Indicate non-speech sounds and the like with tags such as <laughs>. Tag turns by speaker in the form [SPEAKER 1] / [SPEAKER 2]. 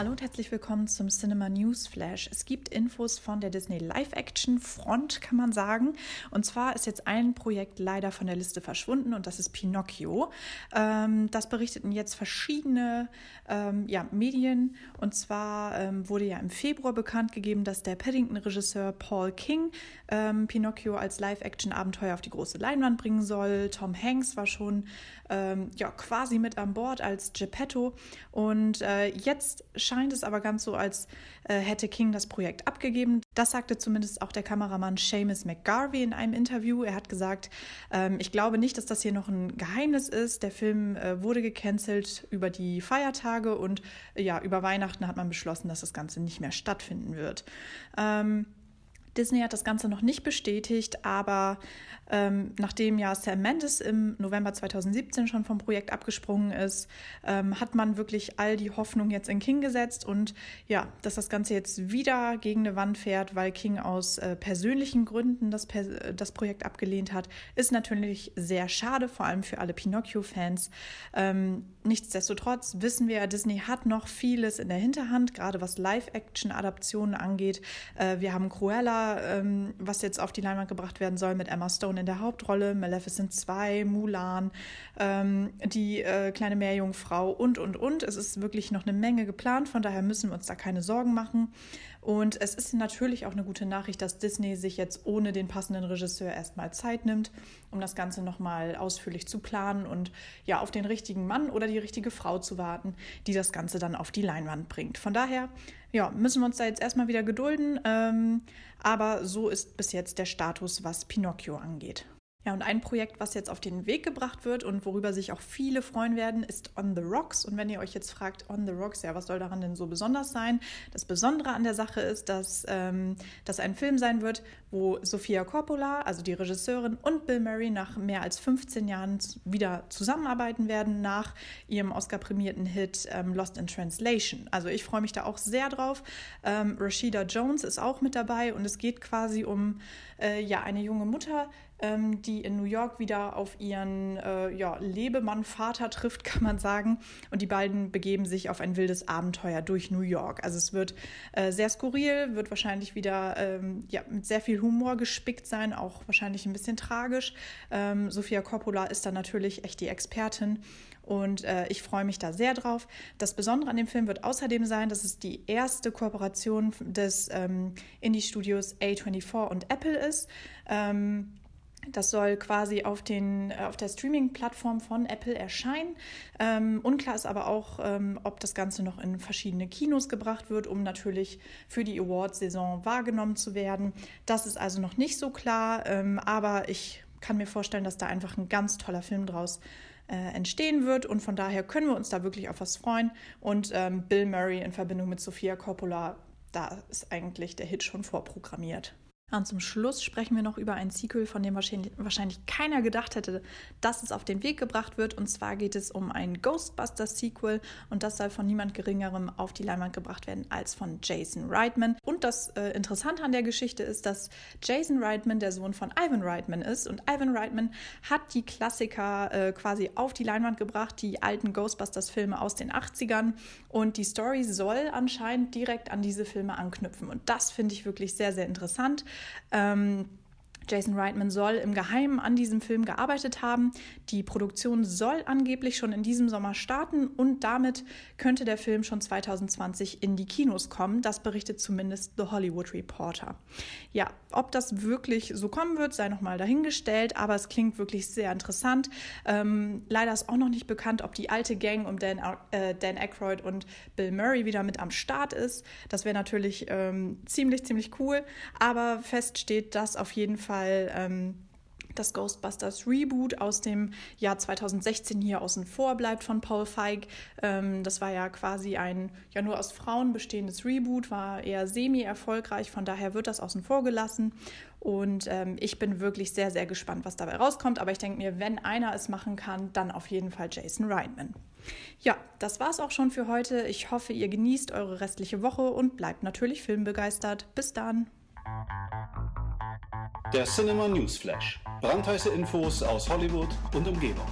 [SPEAKER 1] Hallo und herzlich willkommen zum Cinema News Flash. Es gibt Infos von der Disney Live-Action Front, kann man sagen. Und zwar ist jetzt ein Projekt leider von der Liste verschwunden und das ist Pinocchio. Ähm, das berichteten jetzt verschiedene ähm, ja, Medien. Und zwar ähm, wurde ja im Februar bekannt gegeben, dass der Paddington-Regisseur Paul King ähm, Pinocchio als Live-Action-Abenteuer auf die große Leinwand bringen soll. Tom Hanks war schon ähm, ja, quasi mit an Bord als Geppetto. Und äh, jetzt scheint es aber ganz so, als äh, hätte King das Projekt abgegeben. Das sagte zumindest auch der Kameramann Seamus McGarvey in einem Interview. Er hat gesagt, ähm, ich glaube nicht, dass das hier noch ein Geheimnis ist. Der Film äh, wurde gecancelt über die Feiertage und ja, über Weihnachten hat man beschlossen, dass das Ganze nicht mehr stattfinden wird. Ähm, Disney hat das Ganze noch nicht bestätigt, aber ähm, nachdem ja Sam Mendes im November 2017 schon vom Projekt abgesprungen ist, ähm, hat man wirklich all die Hoffnung jetzt in King gesetzt und ja, dass das Ganze jetzt wieder gegen eine Wand fährt, weil King aus äh, persönlichen Gründen das, das Projekt abgelehnt hat, ist natürlich sehr schade, vor allem für alle Pinocchio-Fans. Ähm, nichtsdestotrotz wissen wir, Disney hat noch vieles in der Hinterhand, gerade was Live-Action-Adaptionen angeht. Äh, wir haben Cruella ähm, was jetzt auf die Leinwand gebracht werden soll mit Emma Stone in der Hauptrolle, Maleficent 2, Mulan, ähm, die äh, kleine Meerjungfrau und, und, und. Es ist wirklich noch eine Menge geplant, von daher müssen wir uns da keine Sorgen machen. Und es ist natürlich auch eine gute Nachricht, dass Disney sich jetzt ohne den passenden Regisseur erstmal Zeit nimmt, um das Ganze nochmal ausführlich zu planen und ja, auf den richtigen Mann oder die richtige Frau zu warten, die das Ganze dann auf die Leinwand bringt. Von daher, ja, müssen wir uns da jetzt erstmal wieder gedulden. Ähm, aber so ist bis jetzt der Status, was Pinocchio angeht. Ja, und ein Projekt, was jetzt auf den Weg gebracht wird und worüber sich auch viele freuen werden, ist On the Rocks. Und wenn ihr euch jetzt fragt, On the Rocks, ja, was soll daran denn so besonders sein? Das Besondere an der Sache ist, dass ähm, das ein Film sein wird, wo Sofia Coppola, also die Regisseurin, und Bill Murray nach mehr als 15 Jahren wieder zusammenarbeiten werden nach ihrem Oscar-prämierten Hit ähm, Lost in Translation. Also ich freue mich da auch sehr drauf. Ähm, Rashida Jones ist auch mit dabei und es geht quasi um äh, ja, eine junge Mutter, ähm, die in New York wieder auf ihren äh, ja, Lebemann-Vater trifft, <laughs> kann man sagen. Und die beiden begeben sich auf ein wildes Abenteuer durch New York. Also es wird äh, sehr skurril, wird wahrscheinlich wieder ähm, ja, mit sehr viel Humor gespickt sein, auch wahrscheinlich ein bisschen tragisch. Ähm, Sofia Coppola ist da natürlich echt die Expertin. Und äh, ich freue mich da sehr drauf. Das Besondere an dem Film wird außerdem sein, dass es die erste Kooperation des ähm, Indie-Studios A24 und Apple ist. Ähm, das soll quasi auf, den, äh, auf der Streaming-Plattform von Apple erscheinen. Ähm, unklar ist aber auch, ähm, ob das Ganze noch in verschiedene Kinos gebracht wird, um natürlich für die Awards-Saison wahrgenommen zu werden. Das ist also noch nicht so klar, ähm, aber ich kann mir vorstellen, dass da einfach ein ganz toller Film draus äh, entstehen wird und von daher können wir uns da wirklich auf was freuen. Und ähm, Bill Murray in Verbindung mit Sofia Coppola, da ist eigentlich der Hit schon vorprogrammiert. Und zum Schluss sprechen wir noch über ein Sequel, von dem wahrscheinlich keiner gedacht hätte, dass es auf den Weg gebracht wird. Und zwar geht es um ein Ghostbusters-Sequel und das soll von niemand Geringerem auf die Leinwand gebracht werden als von Jason Reitman. Und das äh, Interessante an der Geschichte ist, dass Jason Reitman der Sohn von Ivan Reitman ist und Ivan Reitman hat die Klassiker äh, quasi auf die Leinwand gebracht, die alten Ghostbusters-Filme aus den 80ern. Und die Story soll anscheinend direkt an diese Filme anknüpfen. Und das finde ich wirklich sehr, sehr interessant. Ähm, Jason Reitman soll im Geheimen an diesem Film gearbeitet haben. Die Produktion soll angeblich schon in diesem Sommer starten und damit könnte der Film schon 2020 in die Kinos kommen. Das berichtet zumindest The Hollywood Reporter. Ja, ob das wirklich so kommen wird, sei nochmal dahingestellt, aber es klingt wirklich sehr interessant. Ähm, leider ist auch noch nicht bekannt, ob die alte Gang um Dan, äh, Dan Aykroyd und Bill Murray wieder mit am Start ist. Das wäre natürlich ähm, ziemlich, ziemlich cool, aber fest steht, dass auf jeden Fall Fall ähm, das Ghostbusters Reboot aus dem Jahr 2016 hier außen vor bleibt von Paul Feig. Ähm, das war ja quasi ein ja nur aus Frauen bestehendes Reboot, war eher semi-erfolgreich, von daher wird das außen vor gelassen. Und ähm, ich bin wirklich sehr, sehr gespannt, was dabei rauskommt. Aber ich denke mir, wenn einer es machen kann, dann auf jeden Fall Jason Reitman. Ja, das war's auch schon für heute. Ich hoffe, ihr genießt eure restliche Woche und bleibt natürlich filmbegeistert. Bis dann.
[SPEAKER 2] Der Cinema Newsflash. Brandheiße Infos aus Hollywood und Umgebung.